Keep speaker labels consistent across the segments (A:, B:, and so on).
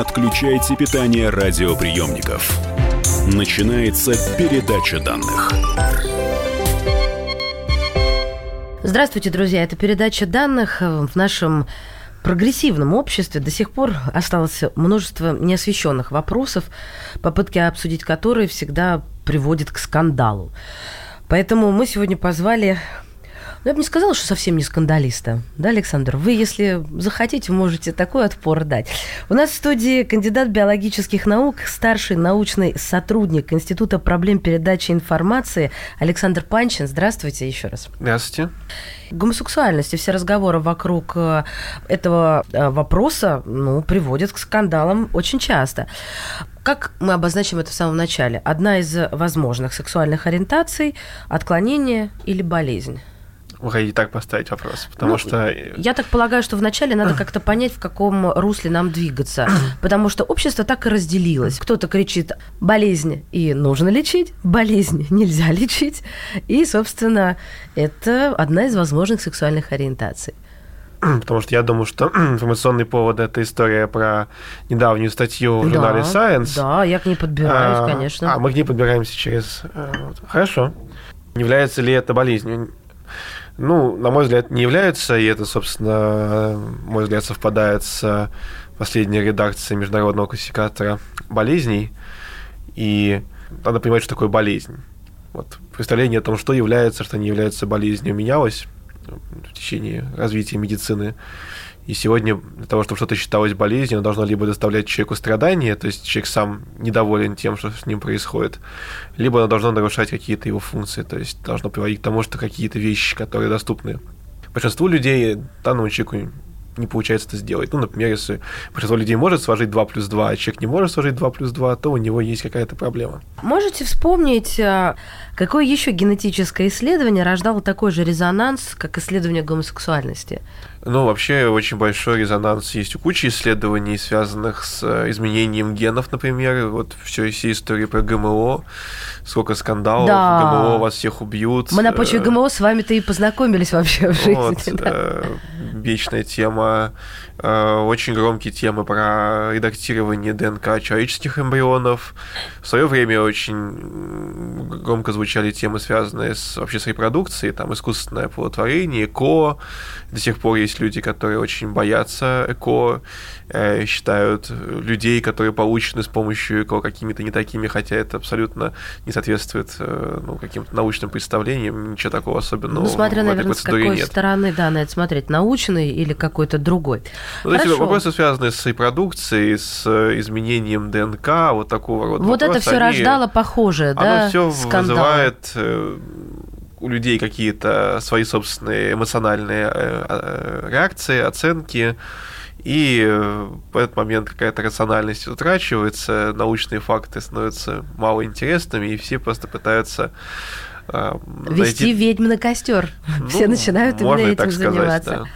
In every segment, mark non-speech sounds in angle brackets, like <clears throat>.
A: отключайте питание радиоприемников. Начинается передача данных.
B: Здравствуйте, друзья. Это передача данных в нашем прогрессивном обществе до сих пор осталось множество неосвещенных вопросов, попытки обсудить которые всегда приводят к скандалу. Поэтому мы сегодня позвали ну, я бы не сказала, что совсем не скандалиста. Да, Александр? Вы, если захотите, можете такой отпор дать. У нас в студии кандидат биологических наук, старший научный сотрудник Института проблем передачи информации Александр Панчин. Здравствуйте еще раз.
C: Здравствуйте.
B: Гомосексуальность и все разговоры вокруг э, этого э, вопроса ну, приводят к скандалам очень часто. Как мы обозначим это в самом начале? Одна из возможных сексуальных ориентаций – отклонение или болезнь?
C: Хотите так поставить вопрос, потому ну, что...
B: Я так полагаю, что вначале надо как-то понять, в каком русле нам двигаться, <clears throat> потому что общество так и разделилось. Кто-то кричит «болезнь» и нужно лечить, «болезнь» нельзя лечить, и, собственно, это одна из возможных сексуальных ориентаций. <clears throat>
C: Потому что я думаю, что <clears throat> информационный повод – это история про недавнюю статью в да, журнале Science.
B: Да, я к ней подбираюсь, а, конечно.
C: А мы к ней подбираемся через… Э, хорошо. Является ли это болезнью? Ну, на мой взгляд, не являются, и это, собственно, мой взгляд, совпадает с последней редакцией международного классификатора болезней. И надо понимать, что такое болезнь. Вот. Представление о том, что является, что не является болезнью, менялось в течение развития медицины. И сегодня для того, чтобы что-то считалось болезнью, оно должно либо доставлять человеку страдания, то есть человек сам недоволен тем, что с ним происходит, либо оно должно нарушать какие-то его функции, то есть должно приводить к тому, что какие-то вещи, которые доступны большинству людей, данному человеку не получается это сделать. Ну, например, если большинство людей может сложить 2 плюс 2, а человек не может сложить 2 плюс 2, то у него есть какая-то проблема.
B: Можете вспомнить, а, какое еще генетическое исследование рождало такой же резонанс, как исследование гомосексуальности?
C: Ну, вообще очень большой резонанс есть у кучи исследований, связанных с э, изменением генов, например. Вот все, все истории про ГМО, сколько скандалов, да. ГМО вас всех убьют.
B: Мы на почве э, ГМО с вами-то и познакомились вообще в жизни. Вот, да.
C: э, вечная тема, э, очень громкие темы про редактирование ДНК человеческих эмбрионов. В свое время очень громко звучали темы, связанные с, вообще с репродукцией, там искусственное оплодотворение, ЭКО. До сих пор есть люди, которые очень боятся ЭКО, э, считают людей, которые получены с помощью ЭКО какими-то не такими, хотя это абсолютно не соответствует э, ну, каким-то научным представлениям, ничего такого особенного.
B: Ну, смотря, наверное, с какой нет. стороны, да, на это смотреть, научный или какой-то другой.
C: Ну, Хорошо. Есть, вопросы, связанные с репродукцией, с изменением ДНК, вот такого рода
B: Вот
C: вопросы,
B: это все рождало похожее, да,
C: Оно все вызывает э, у людей какие-то свои собственные эмоциональные э, реакции, оценки, и в этот момент какая-то рациональность утрачивается, научные факты становятся малоинтересными, и все просто пытаются
B: э, Вести найти... ведьм на костер. Ну, все начинают именно этим заниматься. Сказать, да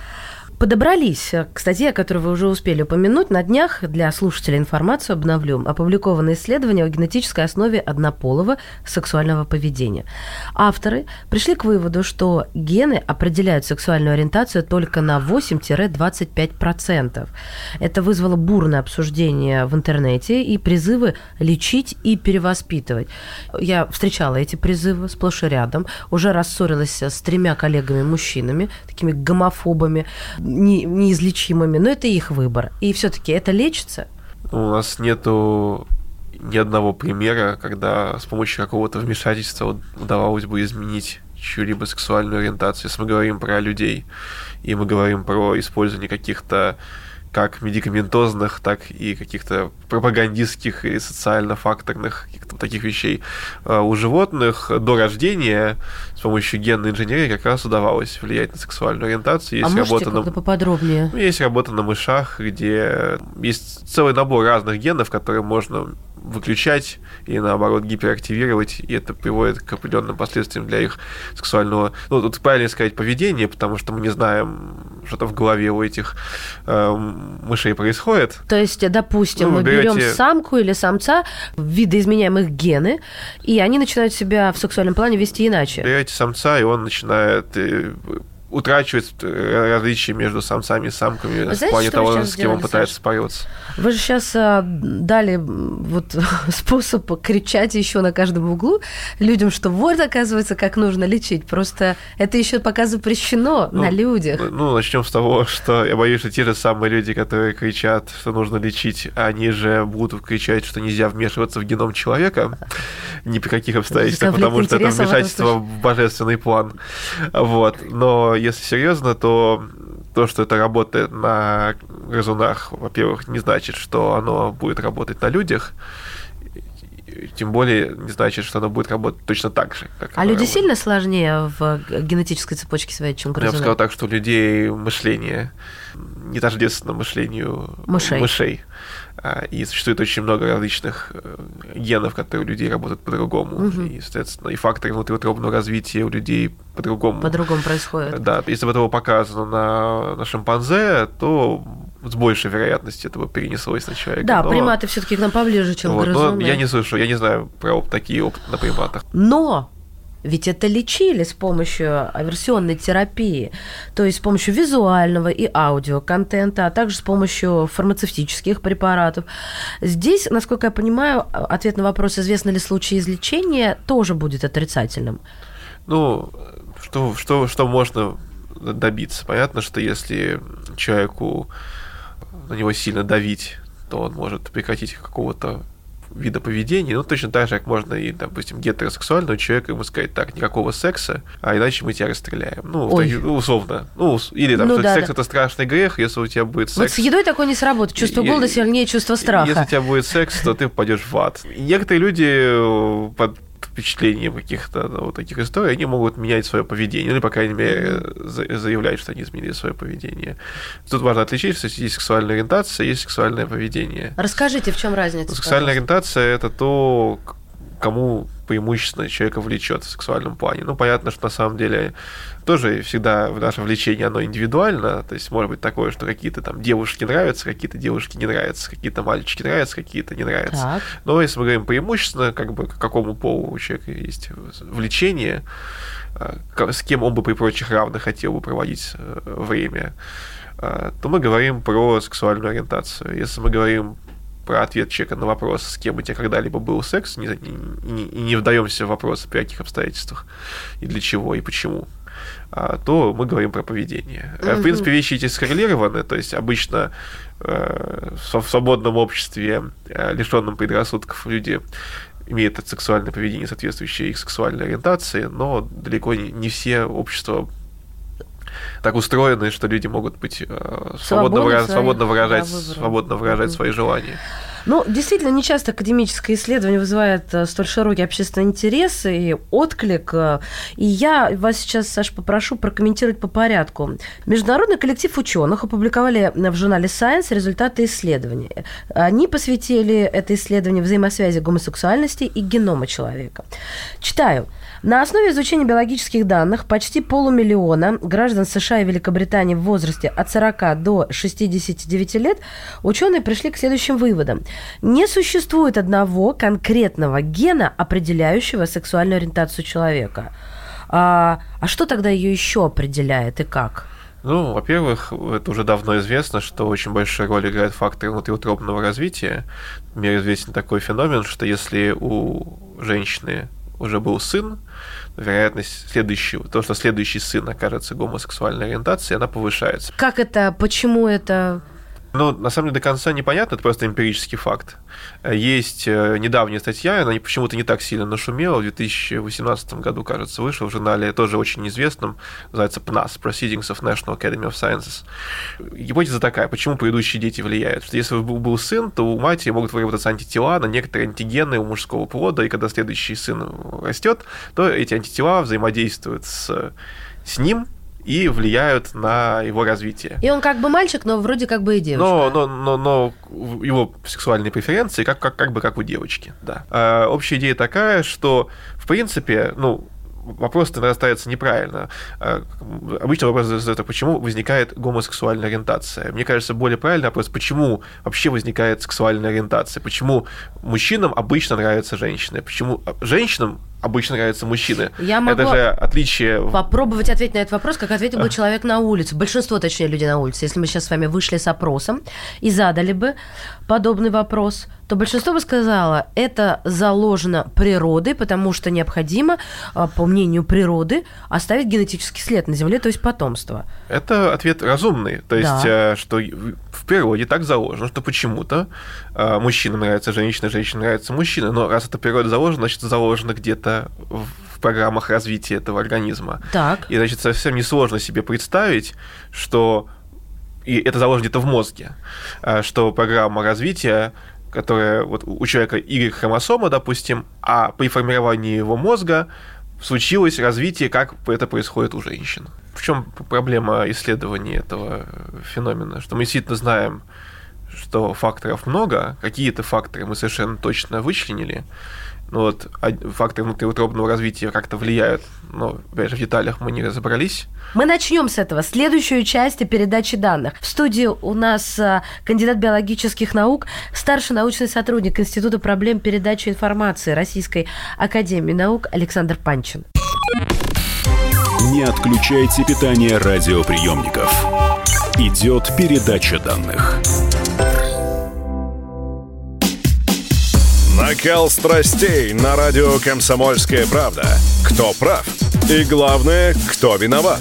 B: подобрались к статье, которую вы уже успели упомянуть. На днях для слушателей информацию обновлю. Опубликовано исследование о генетической основе однополого сексуального поведения. Авторы пришли к выводу, что гены определяют сексуальную ориентацию только на 8-25%. Это вызвало бурное обсуждение в интернете и призывы лечить и перевоспитывать. Я встречала эти призывы сплошь и рядом. Уже рассорилась с тремя коллегами-мужчинами, такими гомофобами, не, неизлечимыми, но это их выбор. И все-таки это лечится?
C: У нас нету ни одного примера, когда с помощью какого-то вмешательства удавалось бы изменить чью-либо сексуальную ориентацию. Если мы говорим про людей, и мы говорим про использование каких-то как медикаментозных, так и каких-то пропагандистских и социально-факторных таких вещей э, у животных до рождения с помощью генной инженерии как раз удавалось влиять на сексуальную ориентацию.
B: Есть а работа на... поподробнее?
C: Ну, есть работа на мышах, где есть целый набор разных генов, которые можно выключать и наоборот гиперактивировать, и это приводит к определенным последствиям для их сексуального, ну тут правильно сказать поведения, потому что мы не знаем, что-то в голове у этих э, мышей происходит.
B: То есть, допустим, ну, мы берете... берем самку или самца, видоизменяем их гены, и они начинают себя в сексуальном плане вести иначе.
C: Берете самца, и он начинает э, утрачивает э, различия между самцами и самками Вы в плане того, с кем он пытается спариваться.
B: Вы же сейчас а, дали вот <laughs> способ кричать еще на каждом углу людям, что вот, оказывается, как нужно лечить. Просто это еще пока запрещено ну, на людях.
C: Ну, начнем с того, <laughs> что я боюсь, что те же самые люди, которые кричат, что нужно лечить, они же будут кричать, что нельзя вмешиваться в геном человека <laughs> ни при каких обстоятельствах, потому что это вмешательство в божественный план. Вот. Но если серьезно, то то, что это работает на грызунах, во-первых, не значит, что оно будет работать на людях. Тем более не значит, что оно будет работать точно так же.
B: Как а люди работает. сильно сложнее в генетической цепочке своей, чем грызуны?
C: Я бы сказал так, что у людей мышление не тождественно мышлению мышей. мышей. А, и существует очень много различных э, генов, которые у людей работают по-другому. Угу. И, соответственно, и факторы внутриутробного развития у людей по-другому.
B: По-другому происходит.
C: Да, если бы это было показано на, на шимпанзе, то с большей вероятностью это бы перенеслось на человека.
B: Да, но... приматы все-таки к нам поближе, чем вот, грызуны.
C: я не слышу, я не знаю про такие опыты на приматах.
B: Но ведь это лечили с помощью аверсионной терапии, то есть с помощью визуального и аудиоконтента, а также с помощью фармацевтических препаратов. Здесь, насколько я понимаю, ответ на вопрос, известны ли случаи излечения, тоже будет отрицательным.
C: Ну, что, что, что можно добиться? Понятно, что если человеку на него сильно давить, то он может прекратить какого-то вида поведения, ну, точно так же, как можно и, допустим, гетеросексуального человека ему сказать, так, никакого секса, а иначе мы тебя расстреляем. Ну, Ой. Так, ну условно. Ну, или там, ну, да, секс да. это страшный грех, если у тебя будет секс. Вот
B: с едой такое не сработает. Чувство и, голода сильнее чувства страха.
C: Если у тебя будет секс, то ты попадешь в ад. И некоторые люди э, под впечатлением каких-то ну, вот таких историй, они могут менять свое поведение, или, по крайней мере, заявлять, что они изменили свое поведение. Тут важно отличить, что есть сексуальная ориентация, есть сексуальное поведение.
B: Расскажите, в чем разница?
C: Сексуальная ориентация – это то, кому преимущественно человека влечет в сексуальном плане. Ну, понятно, что на самом деле тоже всегда в наше влечение оно индивидуально. То есть может быть такое, что какие-то там девушки нравятся, какие-то девушки не нравятся, какие-то мальчики нравятся, какие-то не нравятся. Так. Но если мы говорим преимущественно, как бы к какому полу у человека есть влечение, а, с кем он бы при прочих равных хотел бы проводить э, время, а, то мы говорим про сексуальную ориентацию. Если мы говорим про ответ человека на вопрос, с кем у тебя когда-либо был секс, не, не, не вдаемся в вопрос, при каких обстоятельствах, и для чего, и почему, а, то мы говорим про поведение. Mm-hmm. В принципе, вещи эти скоррелированы, то есть обычно э, в свободном обществе, э, лишенном предрассудков, люди имеют сексуальное поведение, соответствующее их сексуальной ориентации, но далеко не все общества так устроены, что люди могут быть э, свободно, выра- свободно выражать, свободно выражать свои желания.
B: Ну, действительно, не часто академическое исследование вызывает э, столь широкий общественный интерес и отклик. Э, и я вас сейчас, Саш, попрошу прокомментировать по порядку. Международный коллектив ученых опубликовали в журнале Science результаты исследования. Они посвятили это исследование взаимосвязи гомосексуальности и генома человека. Читаю. На основе изучения биологических данных почти полумиллиона граждан США и Великобритании в возрасте от 40 до 69 лет ученые пришли к следующим выводам. Не существует одного конкретного гена, определяющего сексуальную ориентацию человека. А, а что тогда ее еще определяет и как?
C: Ну, во-первых, это уже давно известно, что очень большую роль играет фактор внутриутробного развития. Мне известен такой феномен, что если у женщины уже был сын, вероятность следующего, то, что следующий сын окажется гомосексуальной ориентацией, она повышается.
B: Как это, почему это
C: ну, на самом деле, до конца непонятно, это просто эмпирический факт. Есть э, недавняя статья, она почему-то не так сильно нашумела, в 2018 году, кажется, вышла в журнале, тоже очень известном, называется PNAS, Proceedings of National Academy of Sciences. Гипотеза такая, почему предыдущие дети влияют. Что если был сын, то у матери могут выработаться антитела на некоторые антигены у мужского плода, и когда следующий сын растет, то эти антитела взаимодействуют с, с ним, и влияют на его развитие.
B: И он как бы мальчик, но вроде как бы и девочка.
C: Но, но, но, но его сексуальные преференции как, как, как бы как у девочки, да. А, общая идея такая, что, в принципе, ну, вопрос нарастается неправильно. А, обычно вопрос задается, почему возникает гомосексуальная ориентация. Мне кажется, более правильный вопрос, почему вообще возникает сексуальная ориентация, почему мужчинам обычно нравятся женщины, почему женщинам обычно нравятся мужчины.
B: Я могу
C: Это же отличие...
B: Попробовать ответить на этот вопрос, как ответил бы человек на улице. Большинство, точнее, людей на улице. Если мы сейчас с вами вышли с опросом и задали бы подобный вопрос, то большинство бы сказало, это заложено природой, потому что необходимо, а, по мнению природы, оставить генетический след на Земле, то есть потомство.
C: Это ответ разумный. То есть,
B: Да.
C: э, что в природе так заложено, что почему-то э, мужчинам нравится женщина, женщинам нравится мужчина. Но раз это природа заложена, значит, заложено где-то в в программах развития этого организма.
B: Так.
C: И, значит, совсем несложно себе представить, что и это заложено где-то в мозге, а, что программа развития, которая вот у человека Y-хромосома, допустим, а при формировании его мозга случилось развитие, как это происходит у женщин. В чем проблема исследования этого феномена? Что мы действительно знаем, что факторов много, какие-то факторы мы совершенно точно вычленили, ну вот факторы внутриутробного развития как-то влияют, но, опять же, в деталях мы не разобрались.
B: Мы начнем с этого. Следующую часть передачи данных. В студии у нас а, кандидат биологических наук, старший научный сотрудник Института проблем передачи информации Российской Академии наук Александр Панчин.
A: Не отключайте питание радиоприемников. Идет передача данных.
D: Накал страстей на радио «Комсомольская правда». Кто прав? И главное, кто виноват?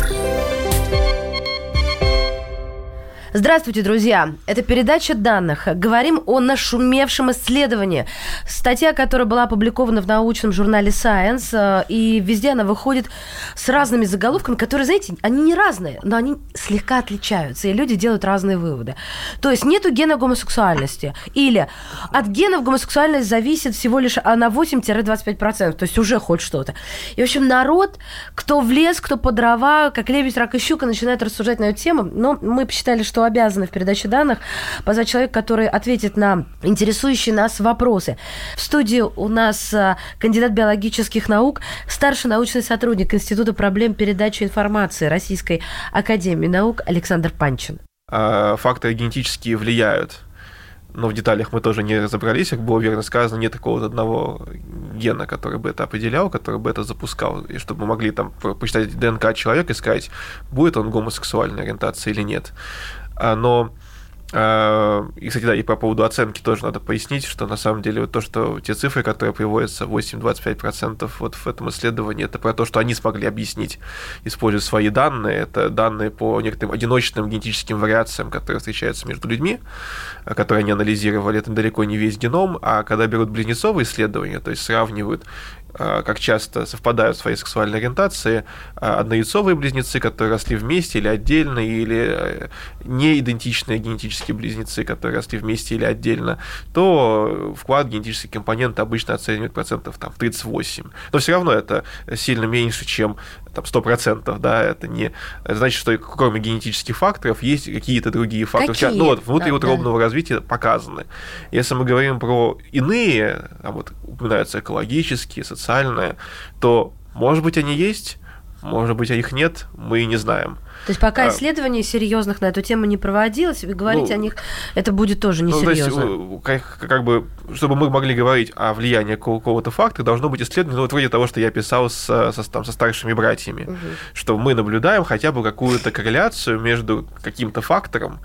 B: Здравствуйте, друзья! Это передача данных. Говорим о нашумевшем исследовании. Статья, которая была опубликована в научном журнале Science, э, и везде она выходит с разными заголовками, которые, знаете, они не разные, но они слегка отличаются, и люди делают разные выводы. То есть нету гена гомосексуальности, или от генов гомосексуальность зависит всего лишь на 8-25%, то есть уже хоть что-то. И, в общем, народ, кто в лес, кто по дрова, как лебедь, рак и щука, начинает рассуждать на эту тему, но мы посчитали, что обязаны в передаче данных позвать человека, который ответит на интересующие нас вопросы. В студии у нас а, кандидат биологических наук, старший научный сотрудник Института проблем передачи информации Российской Академии наук Александр Панчин.
C: А, Факторы генетические влияют. Но в деталях мы тоже не разобрались, как было верно сказано, нет такого одного гена, который бы это определял, который бы это запускал, и чтобы мы могли там посчитать ДНК человека и сказать, будет он гомосексуальной ориентации или нет. А, Но а, и, кстати, да, и по поводу оценки тоже надо пояснить, что на самом деле вот то, что те цифры, которые приводятся, 8-25% вот в этом исследовании, это про то, что они смогли объяснить, используя свои данные. Это данные по некоторым одиночным генетическим вариациям, которые встречаются между людьми, а, которые они анализировали. Это далеко не весь геном, а когда берут близнецовые исследования, то есть сравнивают а, как часто совпадают в своей сексуальной ориентации а, однояйцовые близнецы, которые росли вместе или отдельно, или э, неидентичные генетические близнецы, которые росли вместе или отдельно, то вклад генетический компонент обычно оценивают процентов там, в 38. Но все равно это сильно меньше, чем там, 100%. Да? Это, не, это значит, что кроме генетических факторов есть какие-то другие факторы.
B: Какие?
C: Ну вот, внутриутробного
B: Да,
C: нового развития показаны. Если мы говорим про иные, а вот упоминаются экологические, социальные, то, может быть, они есть, может быть, их нет, мы не знаем.
B: То есть пока
C: А.
B: исследований серьезных на эту тему не проводилось, и говорить
C: Ну,
B: о них это будет тоже
C: Ну, то есть,
B: несерьезно.
C: как, как бы, чтобы мы могли говорить о влиянии какого- какого-то факта, должно быть исследование, ну, вот вроде того, что я писал с, со, там, со старшими братьями, что мы наблюдаем хотя бы какую-то корреляцию между каким-то фактором,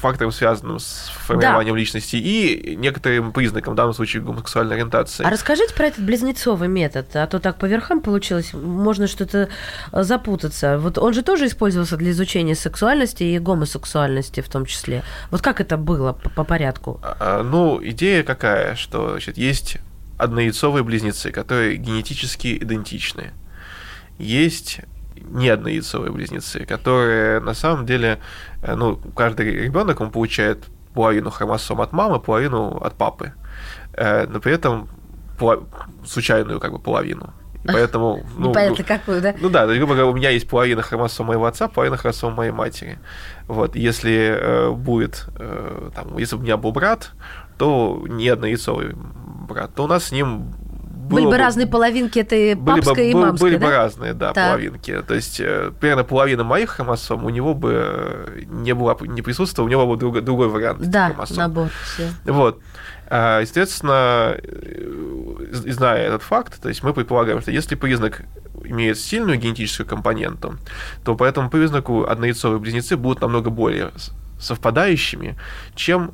C: фактором, связанным с формированием личности, и некоторым признаком, в данном случае, гомосексуальной ориентации.
B: А расскажите про этот близнецовый метод, а то так по верхам получилось, можно что-то э, запутаться. Вот он же тоже использовался для изучения сексуальности и гомосексуальности в том числе. Вот как это было по, по порядку?
C: А, Ну, идея какая, что значит, есть однояйцовые близнецы, которые генетически идентичны. Есть не однояйцовые близнецы, которые на самом деле, э, ну, каждый ребенок он получает половину хромосом от мамы, половину от папы, э, но при этом случайную как бы половину. И поэтому... <laughs>
B: Ну, Непонятно, какую, да?
C: Ну да, грубо говоря, у меня есть половина хромосом моего отца, половина хромосом моей матери. Вот, если э, будет, э, там, если бы у меня был брат, то не однояйцовый брат, то у нас с ним
B: были бы разные половинки этой папской
C: были
B: и мамской,
C: Были
B: да?
C: бы разные, да, так. половинки. То есть, э, примерно половина моих хромосом у него бы э, не было, не присутствовало, у него был другой, другой вариант
B: да,
C: хромосом.
B: набор. Все.
C: Вот. А, естественно, э, зная этот факт, то есть мы предполагаем, что если признак имеет сильную генетическую компоненту, то по этому признаку однояйцовые близнецы будут намного более совпадающими, чем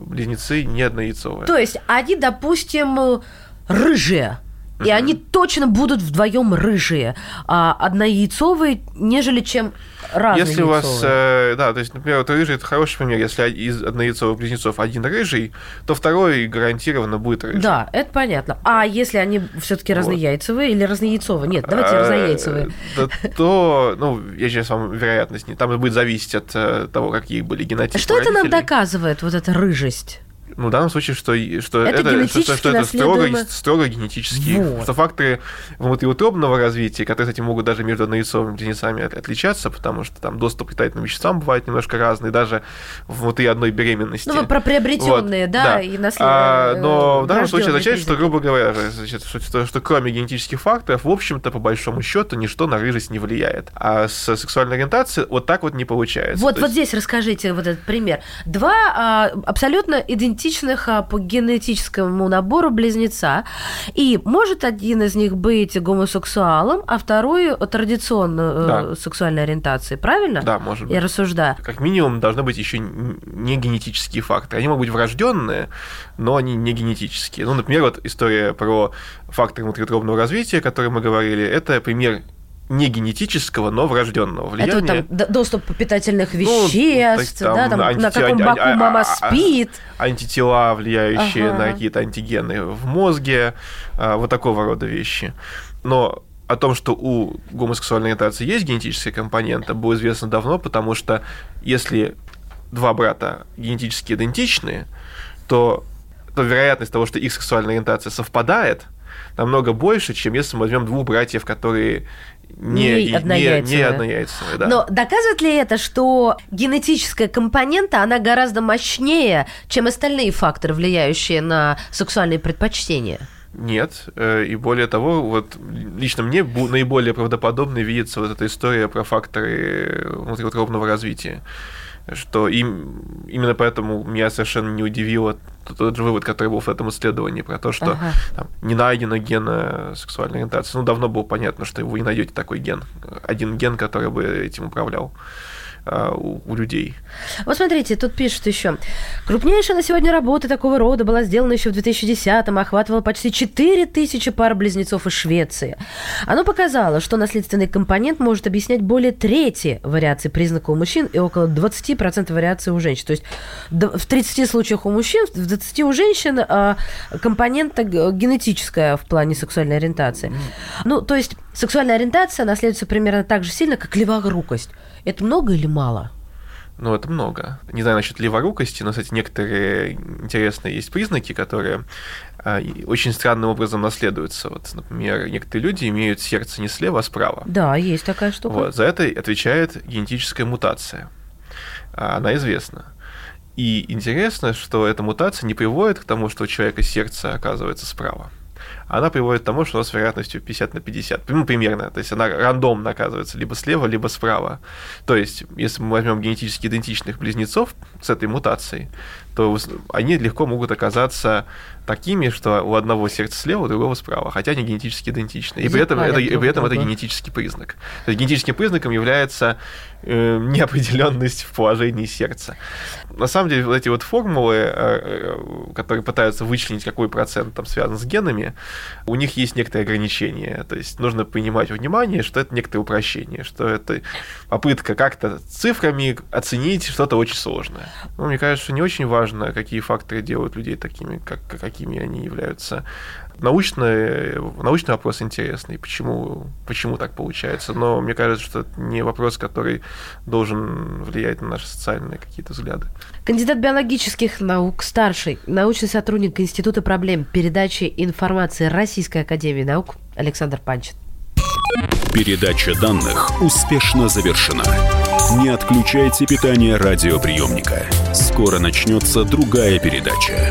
C: близнецы не однояйцовые.
B: То есть они, допустим, рыжие. И они точно будут вдвоем рыжие, а однояйцовые, нежели чем разные
C: Если у вас, э, да, то есть, например, вот рыжий это хороший пример. Если из однояйцовых близнецов один рыжий, то второй гарантированно будет рыжий.
B: Да, это понятно. А если они все-таки вот. разнояйцевые или разнояйцовые? Нет, давайте а, разнояйцевые.
C: Да, то, ну, я сейчас вам вероятность не. Там будет зависеть от э, того, какие были генетики.
B: Что это нам доказывает, вот эта рыжесть?
C: Ну, в данном случае, что, что это, это, что, что это строго, строго генетические вот. что факторы внутриутробного развития, которые, кстати, могут даже между однояйцовыми близнецами отличаться, потому что там доступ к питательным веществам бывает немножко разный, даже внутри одной беременности.
B: Ну, про приобретенные, вот, да, да, и наслед...
C: а, Но в данном случае означает, что, грубо говоря, значит, что, что, что кроме генетических факторов, в общем-то, по большому счету, ничто на рыжесть не влияет. А с сексуальной ориентацией вот так вот не получается.
B: Вот, вот есть... здесь расскажите вот этот пример. Два а, абсолютно идентичных идентичных а, по генетическому набору близнеца. И может один из них быть гомосексуалом, а второй традиционно э, да. сексуальной ориентации. Правильно?
C: Да, может быть.
B: Я рассуждаю.
C: Как минимум должны быть еще не генетические факторы. Они могут быть врожденные, но они не генетические. Ну, например, вот история про факторы внутриутробного развития, о которой мы говорили, это пример не генетического, но врожденного влияния.
B: Это там доступ питательных веществ, ну, там, да, там, анти... на каком боку а, мама а, а, спит.
C: Антитела, влияющие ага. на какие-то антигены в мозге, вот такого рода вещи. Но о том, что у гомосексуальной ориентации есть генетическая компонента, было известно давно, потому что если два брата генетически идентичны, то, то вероятность того, что их сексуальная ориентация совпадает, намного больше, чем если мы возьмем двух братьев, которые не, не, однояйцевые. Не, не однояйцевые да.
B: Но доказывает ли это, что генетическая компонента, она гораздо мощнее, чем остальные факторы, влияющие на сексуальные предпочтения?
C: Нет, э, и более того, вот лично мне наиболее правдоподобной видится вот эта история про факторы внутриутробного развития что им, именно поэтому меня совершенно не удивило тот же вывод, который был в этом исследовании, про то, что ага. там, не найдено гена сексуальной ориентации. Ну, давно было понятно, что вы не найдете такой ген, один ген, который бы этим управлял. А, у, у людей.
B: Вот смотрите, тут пишут еще. Крупнейшая на сегодня работа такого рода была сделана еще в 2010-м, охватывала почти 4000 пар близнецов из Швеции. Оно показало, что наследственный компонент может объяснять более трети вариаций признаков у мужчин и около 20% вариаций у женщин. То есть в 30 случаях у мужчин, в 20 у женщин а, компонента генетическая в плане сексуальной ориентации. Ну, то есть сексуальная ориентация наследуется примерно так же сильно, как леворукость. Это много или мало?
C: Ну, это много. Не знаю насчет леворукости, но, кстати, некоторые интересные есть признаки, которые э, очень странным образом наследуются. Вот, например, некоторые люди имеют сердце не слева, а справа.
B: Да, есть такая штука.
C: Вот, за это отвечает генетическая мутация. Она известна. И интересно, что эта мутация не приводит к тому, что у человека сердце оказывается справа она приводит к тому, что у нас вероятностью 50 на 50. Ну, примерно. То есть она рандомно оказывается либо слева, либо справа. То есть, если мы возьмем генетически идентичных близнецов с этой мутацией, то они легко могут оказаться такими, что у одного сердце слева, у другого справа, хотя они генетически идентичны. И при этом, это, и при этом это генетический признак. То есть генетическим признаком является э, неопределенность в положении сердца. На самом деле, вот эти вот формулы, э, э которые пытаются вычленить, какой процент там связан с генами, у них есть некоторые ограничения. То есть нужно понимать внимание, что это некоторое упрощение, что это попытка как-то цифрами оценить что-то очень сложное. Ну, мне кажется, не очень важно, какие факторы делают людей такими, как, какими они являются научный, научный вопрос интересный, почему, почему так получается, но мне кажется, что это не вопрос, который должен влиять на наши социальные какие-то взгляды.
B: Кандидат биологических наук, старший научный сотрудник Института проблем передачи информации Российской Академии Наук Александр Панчин.
A: Передача данных успешно завершена. Не отключайте питание радиоприемника. Скоро начнется другая передача.